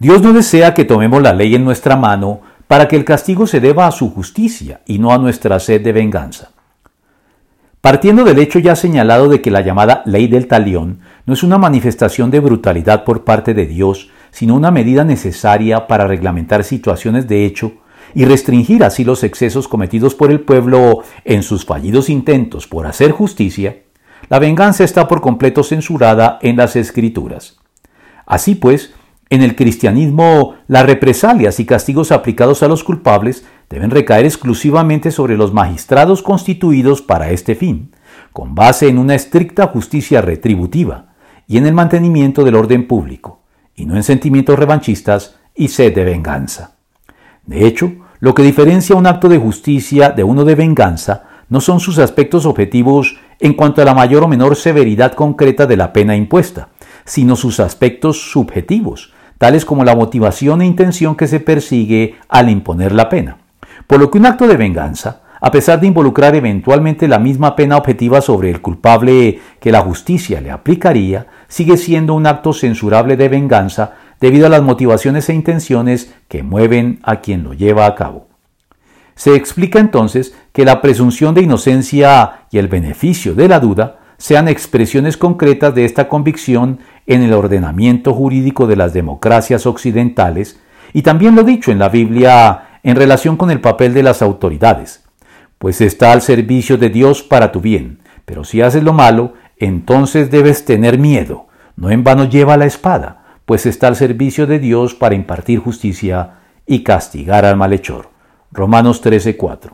Dios no desea que tomemos la ley en nuestra mano para que el castigo se deba a su justicia y no a nuestra sed de venganza. Partiendo del hecho ya señalado de que la llamada ley del talión no es una manifestación de brutalidad por parte de Dios, sino una medida necesaria para reglamentar situaciones de hecho y restringir así los excesos cometidos por el pueblo en sus fallidos intentos por hacer justicia, la venganza está por completo censurada en las escrituras. Así pues, en el cristianismo, las represalias y castigos aplicados a los culpables deben recaer exclusivamente sobre los magistrados constituidos para este fin, con base en una estricta justicia retributiva y en el mantenimiento del orden público, y no en sentimientos revanchistas y sed de venganza. De hecho, lo que diferencia un acto de justicia de uno de venganza no son sus aspectos objetivos en cuanto a la mayor o menor severidad concreta de la pena impuesta, sino sus aspectos subjetivos, tales como la motivación e intención que se persigue al imponer la pena. Por lo que un acto de venganza, a pesar de involucrar eventualmente la misma pena objetiva sobre el culpable que la justicia le aplicaría, sigue siendo un acto censurable de venganza debido a las motivaciones e intenciones que mueven a quien lo lleva a cabo. Se explica entonces que la presunción de inocencia y el beneficio de la duda sean expresiones concretas de esta convicción en el ordenamiento jurídico de las democracias occidentales y también lo dicho en la Biblia en relación con el papel de las autoridades, pues está al servicio de Dios para tu bien, pero si haces lo malo, entonces debes tener miedo, no en vano lleva la espada, pues está al servicio de Dios para impartir justicia y castigar al malhechor. Romanos 13:4.